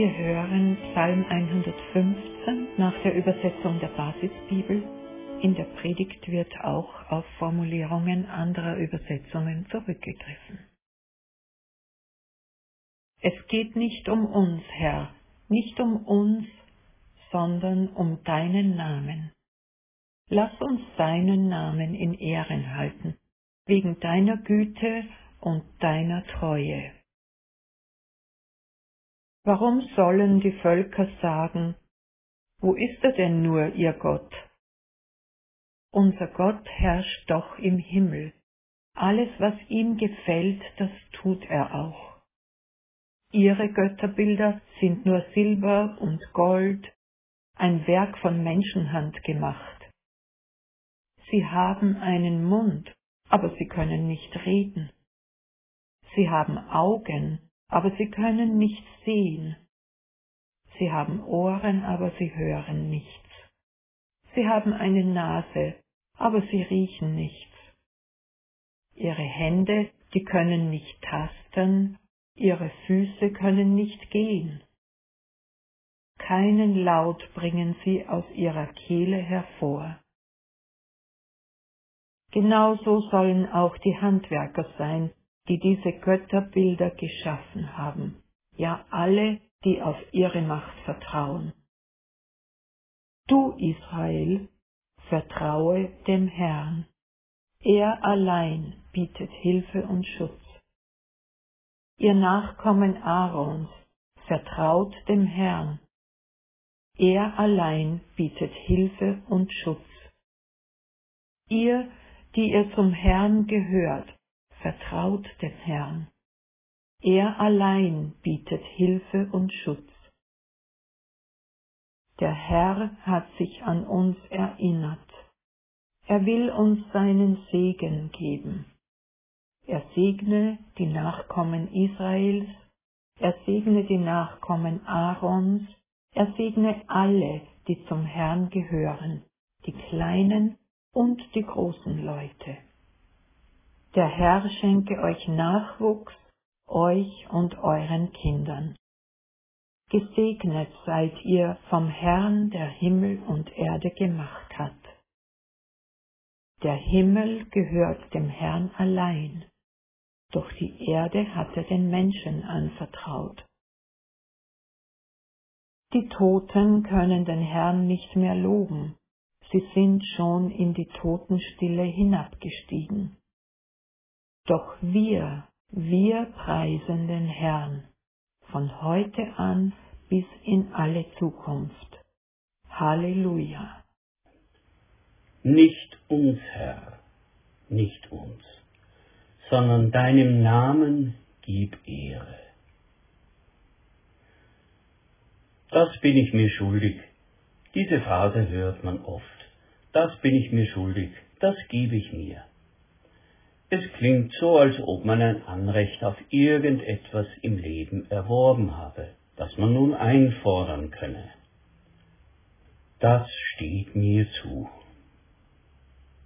Wir hören Psalm 115 nach der Übersetzung der Basisbibel. In der Predigt wird auch auf Formulierungen anderer Übersetzungen zurückgegriffen. Es geht nicht um uns, Herr, nicht um uns, sondern um deinen Namen. Lass uns deinen Namen in Ehren halten, wegen deiner Güte und deiner Treue. Warum sollen die Völker sagen, wo ist er denn nur, ihr Gott? Unser Gott herrscht doch im Himmel. Alles, was ihm gefällt, das tut er auch. Ihre Götterbilder sind nur Silber und Gold, ein Werk von Menschenhand gemacht. Sie haben einen Mund, aber sie können nicht reden. Sie haben Augen, aber sie können nicht sehen. Sie haben Ohren, aber sie hören nichts. Sie haben eine Nase, aber sie riechen nichts. Ihre Hände, die können nicht tasten, ihre Füße können nicht gehen. Keinen Laut bringen sie aus ihrer Kehle hervor. Genauso sollen auch die Handwerker sein, die diese Götterbilder geschaffen haben, ja alle, die auf ihre Macht vertrauen. Du, Israel, vertraue dem Herrn. Er allein bietet Hilfe und Schutz. Ihr Nachkommen Aarons vertraut dem Herrn. Er allein bietet Hilfe und Schutz. Ihr, die ihr zum Herrn gehört, vertraut dem Herrn. Er allein bietet Hilfe und Schutz. Der Herr hat sich an uns erinnert. Er will uns seinen Segen geben. Er segne die Nachkommen Israels, er segne die Nachkommen Aarons, er segne alle, die zum Herrn gehören, die kleinen und die großen Leute. Der Herr schenke euch Nachwuchs, euch und euren Kindern. Gesegnet seid ihr vom Herrn, der Himmel und Erde gemacht hat. Der Himmel gehört dem Herrn allein, doch die Erde hat er den Menschen anvertraut. Die Toten können den Herrn nicht mehr loben, sie sind schon in die Totenstille hinabgestiegen. Doch wir, wir preisen den Herrn von heute an bis in alle Zukunft. Halleluja. Nicht uns, Herr, nicht uns, sondern deinem Namen gib Ehre. Das bin ich mir schuldig. Diese Phrase hört man oft. Das bin ich mir schuldig, das gebe ich mir. Es klingt so, als ob man ein Anrecht auf irgendetwas im Leben erworben habe, das man nun einfordern könne. Das steht mir zu.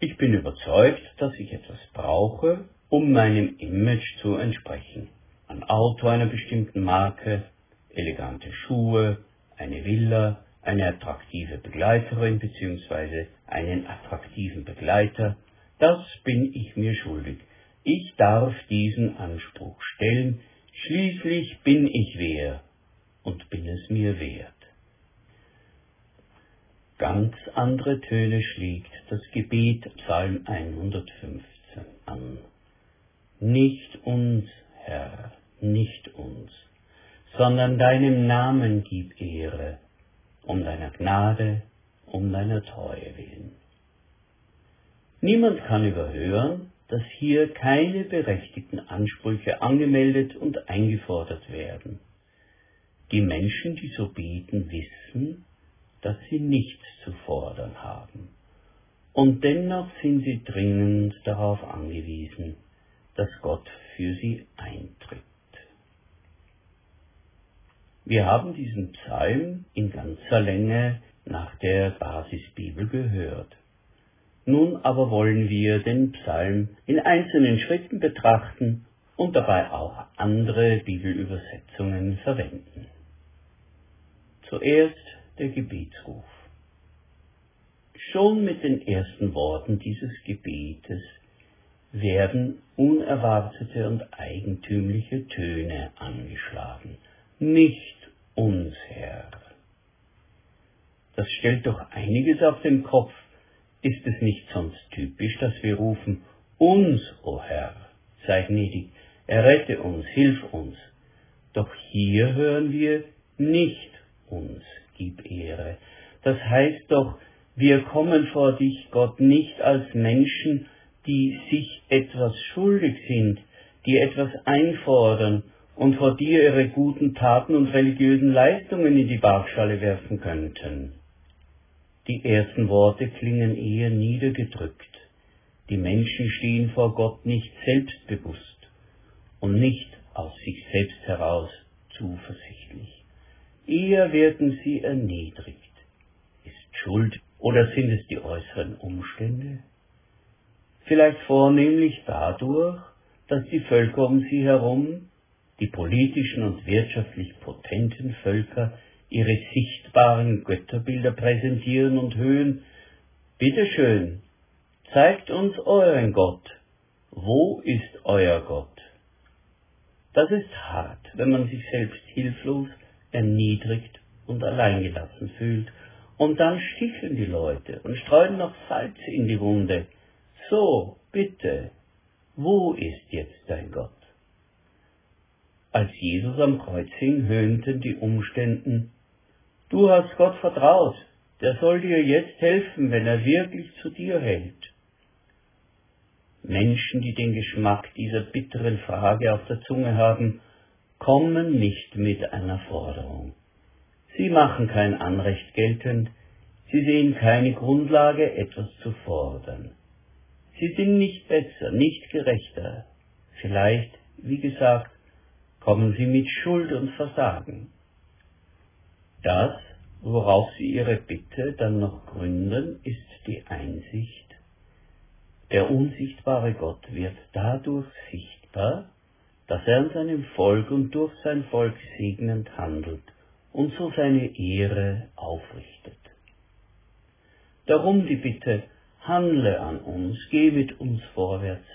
Ich bin überzeugt, dass ich etwas brauche, um meinem Image zu entsprechen. Ein Auto einer bestimmten Marke, elegante Schuhe, eine Villa, eine attraktive Begleiterin bzw. einen attraktiven Begleiter, das bin ich mir schuldig. Ich darf diesen Anspruch stellen, schließlich bin ich wer und bin es mir wert. Ganz andere Töne schlägt das Gebet Psalm 115 an. Nicht uns, Herr, nicht uns, sondern deinem Namen gib Ehre, um deiner Gnade, um deiner Treue willen. Niemand kann überhören, dass hier keine berechtigten Ansprüche angemeldet und eingefordert werden. Die Menschen, die so beten, wissen, dass sie nichts zu fordern haben. Und dennoch sind sie dringend darauf angewiesen, dass Gott für sie eintritt. Wir haben diesen Psalm in ganzer Länge nach der Basisbibel gehört. Nun aber wollen wir den Psalm in einzelnen Schritten betrachten und dabei auch andere Bibelübersetzungen verwenden. Zuerst der Gebetsruf. Schon mit den ersten Worten dieses Gebetes werden unerwartete und eigentümliche Töne angeschlagen. Nicht uns, Herr. Das stellt doch einiges auf den Kopf. Ist es nicht sonst typisch, dass wir rufen, uns, o oh Herr, sei gnädig, errette uns, hilf uns. Doch hier hören wir nicht uns, gib Ehre. Das heißt doch, wir kommen vor dich, Gott, nicht als Menschen, die sich etwas schuldig sind, die etwas einfordern und vor dir ihre guten Taten und religiösen Leistungen in die Waagschale werfen könnten. Die ersten Worte klingen eher niedergedrückt. Die Menschen stehen vor Gott nicht selbstbewusst und nicht aus sich selbst heraus zuversichtlich. Eher werden sie erniedrigt. Ist Schuld oder sind es die äußeren Umstände? Vielleicht vornehmlich dadurch, dass die Völker um sie herum, die politischen und wirtschaftlich potenten Völker, ihre sichtbaren Götterbilder präsentieren und höhen. Bitteschön, zeigt uns euren Gott. Wo ist euer Gott? Das ist hart, wenn man sich selbst hilflos, erniedrigt und alleingelassen fühlt. Und dann sticheln die Leute und streuen noch Salz in die Wunde. So, bitte, wo ist jetzt dein Gott? Als Jesus am Kreuz hing, höhnten die Umständen, du hast Gott vertraut, der soll dir jetzt helfen, wenn er wirklich zu dir hält. Menschen, die den Geschmack dieser bitteren Frage auf der Zunge haben, kommen nicht mit einer Forderung. Sie machen kein Anrecht geltend, sie sehen keine Grundlage, etwas zu fordern. Sie sind nicht besser, nicht gerechter. Vielleicht, wie gesagt, kommen sie mit Schuld und Versagen. Das, worauf sie ihre Bitte dann noch gründen, ist die Einsicht, der unsichtbare Gott wird dadurch sichtbar, dass er an seinem Volk und durch sein Volk segnend handelt und so seine Ehre aufrichtet. Darum die Bitte, handle an uns, geh mit uns vorwärts.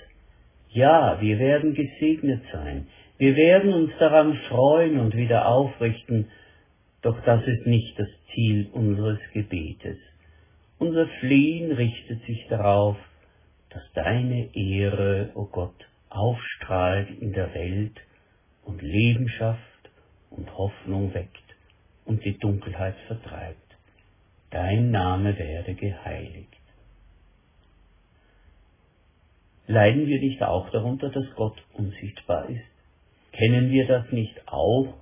Ja, wir werden gesegnet sein, wir werden uns daran freuen und wieder aufrichten, doch das ist nicht das Ziel unseres Gebetes. Unser Flehen richtet sich darauf, dass deine Ehre, o oh Gott, aufstrahlt in der Welt und Leben schafft und Hoffnung weckt und die Dunkelheit vertreibt. Dein Name werde geheiligt. Leiden wir nicht auch darunter, dass Gott unsichtbar ist? Kennen wir das nicht auch,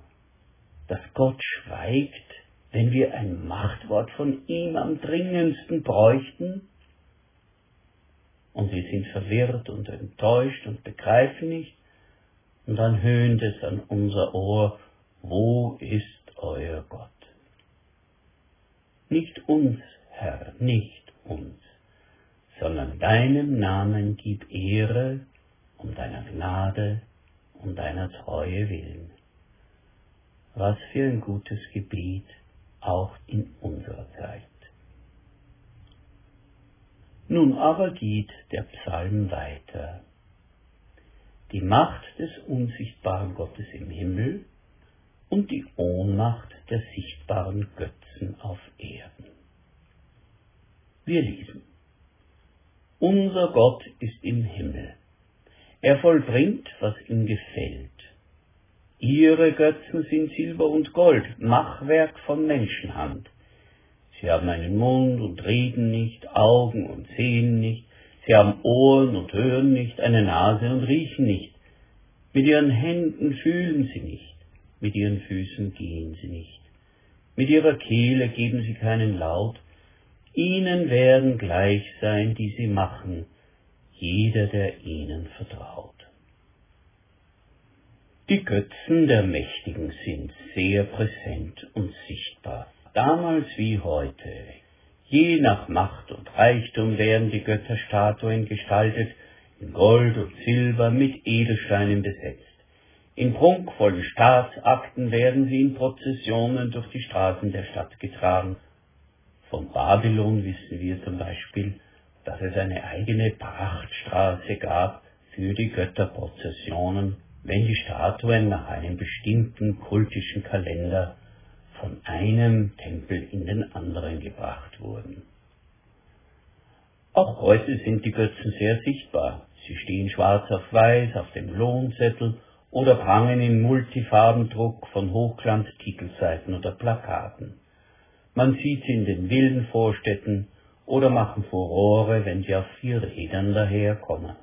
dass Gott schweigt, wenn wir ein Machtwort von ihm am dringendsten bräuchten? und sie sind verwirrt und enttäuscht und begreifen nicht, und dann höhnt es an unser Ohr, wo ist euer Gott? Nicht uns, Herr, nicht uns, sondern deinem Namen gib Ehre um deiner Gnade und deiner Treue willen. Was für ein gutes Gebet, auch in unserer Zeit. Nun aber geht der Psalm weiter. Die Macht des unsichtbaren Gottes im Himmel und die Ohnmacht der sichtbaren Götzen auf Erden. Wir lesen. Unser Gott ist im Himmel. Er vollbringt, was ihm gefällt. Ihre Götzen sind Silber und Gold, Machwerk von Menschenhand. Sie haben einen Mund und reden nicht, Augen und sehen nicht, sie haben Ohren und hören nicht, eine Nase und riechen nicht. Mit ihren Händen fühlen sie nicht, mit ihren Füßen gehen sie nicht. Mit ihrer Kehle geben sie keinen Laut. Ihnen werden gleich sein, die sie machen, jeder, der ihnen vertraut. Die Götzen der Mächtigen sind sehr präsent und sichtbar damals wie heute. Je nach Macht und Reichtum werden die Götterstatuen gestaltet, in Gold und Silber mit Edelsteinen besetzt. In prunkvollen Staatsakten werden sie in Prozessionen durch die Straßen der Stadt getragen. Von Babylon wissen wir zum Beispiel, dass es eine eigene Prachtstraße gab für die Götterprozessionen, wenn die Statuen nach einem bestimmten kultischen Kalender von einem Tempel in den anderen gebracht wurden. Auch heute sind die Götzen sehr sichtbar. Sie stehen schwarz auf weiß auf dem Lohnzettel oder prangen im Multifarbendruck von Hochglanztitelseiten oder Plakaten. Man sieht sie in den wilden Vorstädten oder machen Furore, wenn sie auf vier Rädern daherkommen.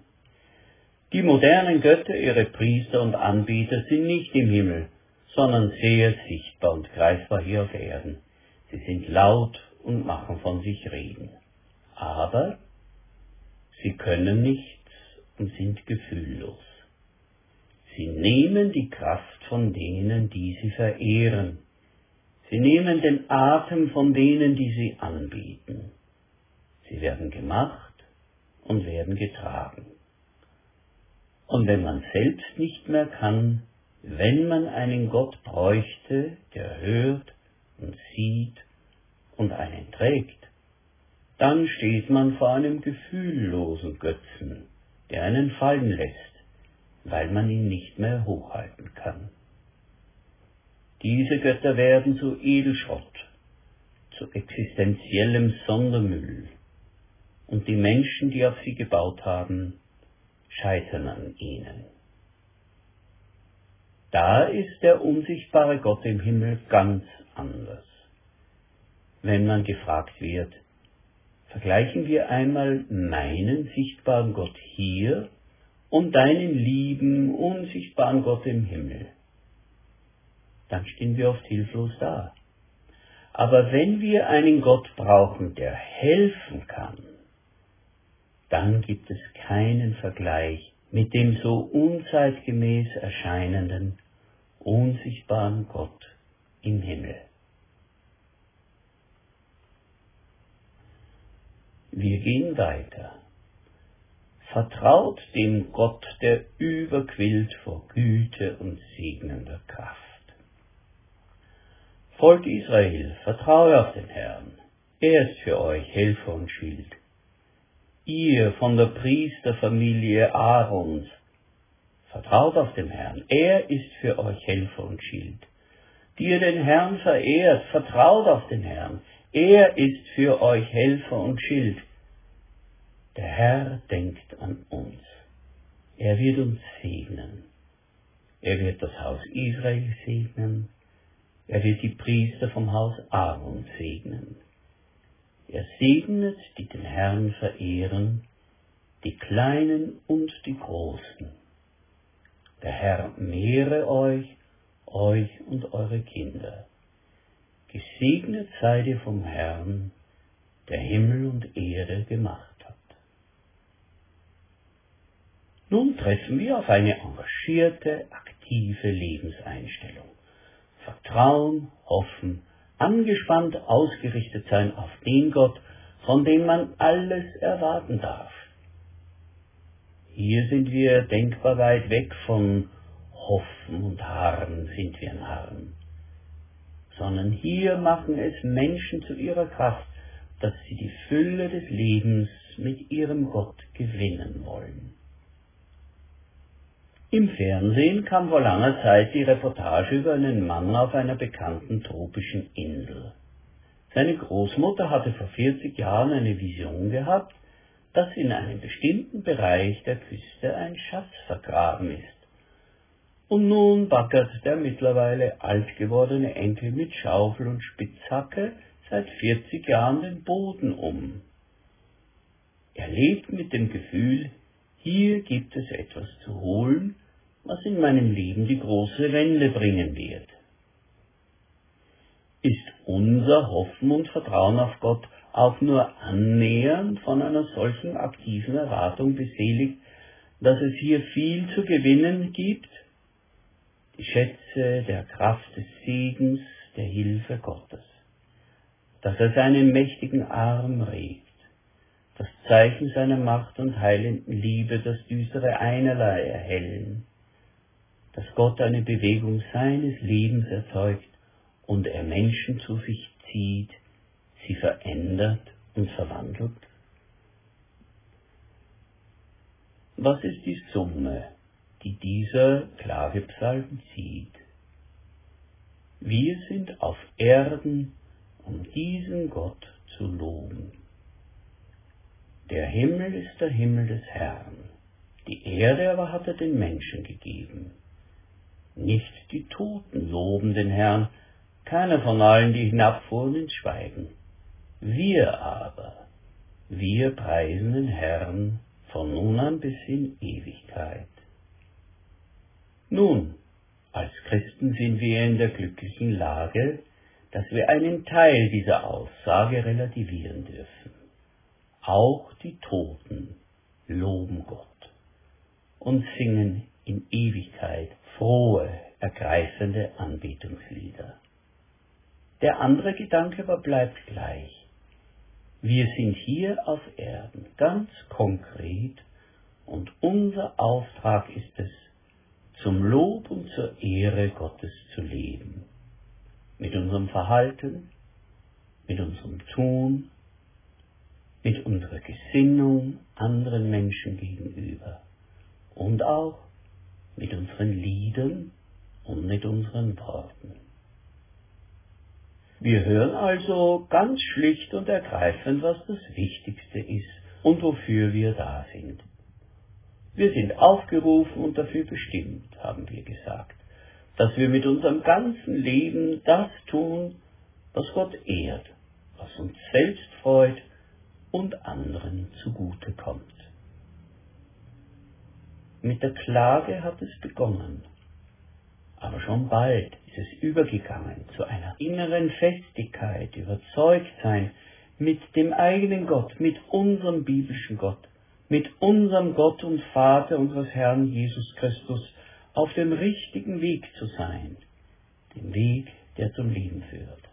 Die modernen Götter, ihre Priester und Anbieter sind nicht im Himmel, sondern sehr sichtbar und greifbar hier auf Erden. Sie sind laut und machen von sich reden. Aber sie können nichts und sind gefühllos. Sie nehmen die Kraft von denen, die sie verehren. Sie nehmen den Atem von denen, die sie anbieten. Sie werden gemacht und werden getragen. Und wenn man selbst nicht mehr kann, wenn man einen Gott bräuchte, der hört und sieht und einen trägt, dann steht man vor einem gefühllosen Götzen, der einen fallen lässt, weil man ihn nicht mehr hochhalten kann. Diese Götter werden zu Edelschrott, zu existenziellem Sondermüll, und die Menschen, die auf sie gebaut haben, scheitern an ihnen. Da ist der unsichtbare Gott im Himmel ganz anders. Wenn man gefragt wird, vergleichen wir einmal meinen sichtbaren Gott hier und deinen lieben, unsichtbaren Gott im Himmel, dann stehen wir oft hilflos da. Aber wenn wir einen Gott brauchen, der helfen kann, dann gibt es keinen Vergleich mit dem so unzeitgemäß erscheinenden, unsichtbaren Gott im Himmel. Wir gehen weiter. Vertraut dem Gott, der überquillt vor Güte und segnender Kraft. Volk Israel, vertraue auf den Herrn. Er ist für euch Helfer und Schild ihr von der Priesterfamilie Aarons, vertraut auf den Herrn. Er ist für euch Helfer und Schild. Die ihr den Herrn verehrt, vertraut auf den Herrn. Er ist für euch Helfer und Schild. Der Herr denkt an uns. Er wird uns segnen. Er wird das Haus Israel segnen. Er wird die Priester vom Haus Aaron segnen. Er segnet, die den Herrn verehren, die Kleinen und die Großen. Der Herr mehre euch, euch und eure Kinder. Gesegnet seid ihr vom Herrn, der Himmel und Erde gemacht hat. Nun treffen wir auf eine engagierte, aktive Lebenseinstellung. Vertrauen, Hoffen, angespannt ausgerichtet sein auf den Gott, von dem man alles erwarten darf. Hier sind wir denkbar weit weg von Hoffen und Harren sind wir Narren, sondern hier machen es Menschen zu ihrer Kraft, dass sie die Fülle des Lebens mit ihrem Gott gewinnen wollen. Im Fernsehen kam vor langer Zeit die Reportage über einen Mann auf einer bekannten tropischen Insel. Seine Großmutter hatte vor 40 Jahren eine Vision gehabt, dass in einem bestimmten Bereich der Küste ein Schatz vergraben ist. Und nun baggert der mittlerweile alt gewordene Enkel mit Schaufel und Spitzhacke seit 40 Jahren den Boden um. Er lebt mit dem Gefühl, hier gibt es etwas zu holen, was in meinem Leben die große Wende bringen wird. Ist unser Hoffen und Vertrauen auf Gott auch nur annähernd von einer solchen aktiven Erwartung beseligt, dass es hier viel zu gewinnen gibt? Die Schätze der Kraft des Segens, der Hilfe Gottes. Dass er seinen mächtigen Arm regt, das Zeichen seiner Macht und heilenden Liebe das düstere Einerlei erhellen, dass Gott eine Bewegung seines Lebens erzeugt und er Menschen zu sich zieht, sie verändert und verwandelt? Was ist die Summe, die dieser Klagepsalm zieht? Wir sind auf Erden, um diesen Gott zu loben. Der Himmel ist der Himmel des Herrn, die Erde aber hat er den Menschen gegeben. Nicht die Toten loben den Herrn, keiner von allen, die hinabfuhren ins Schweigen. Wir aber, wir preisen den Herrn von nun an bis in Ewigkeit. Nun, als Christen sind wir in der glücklichen Lage, dass wir einen Teil dieser Aussage relativieren dürfen. Auch die Toten loben Gott und singen in Ewigkeit frohe, ergreifende Anbetungslieder. Der andere Gedanke aber bleibt gleich. Wir sind hier auf Erden ganz konkret und unser Auftrag ist es, zum Lob und zur Ehre Gottes zu leben. Mit unserem Verhalten, mit unserem Tun, mit unserer Gesinnung anderen Menschen gegenüber und auch mit unseren Liedern und mit unseren Worten. Wir hören also ganz schlicht und ergreifend, was das Wichtigste ist und wofür wir da sind. Wir sind aufgerufen und dafür bestimmt, haben wir gesagt, dass wir mit unserem ganzen Leben das tun, was Gott ehrt, was uns selbst freut und anderen zugute kommt. Mit der Klage hat es begonnen, aber schon bald ist es übergegangen zu einer inneren Festigkeit, Überzeugtsein mit dem eigenen Gott, mit unserem biblischen Gott, mit unserem Gott und Vater unseres Herrn Jesus Christus auf dem richtigen Weg zu sein, dem Weg, der zum Leben führt.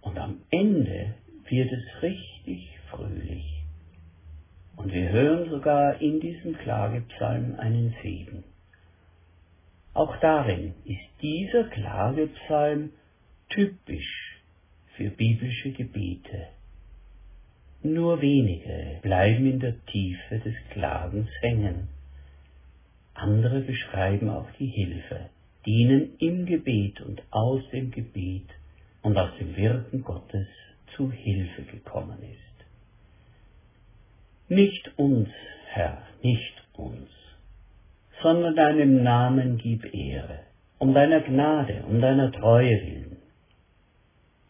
Und am Ende wird es richtig fröhlich. Und wir hören sogar in diesem Klagepsalm einen Segen. Auch darin ist dieser Klagepsalm typisch für biblische Gebete. Nur wenige bleiben in der Tiefe des Klagens hängen. Andere beschreiben auch die Hilfe, die ihnen im Gebet und aus dem Gebet und aus dem Wirken Gottes zu Hilfe gekommen ist. Nicht uns, Herr, nicht uns, sondern deinem Namen gib Ehre, um deiner Gnade, um deiner Treue willen.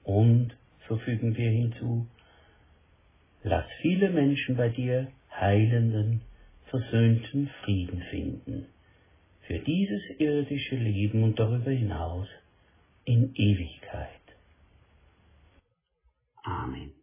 Und, so fügen wir hinzu, lass viele Menschen bei dir heilenden, versöhnten Frieden finden, für dieses irdische Leben und darüber hinaus in Ewigkeit. Amen.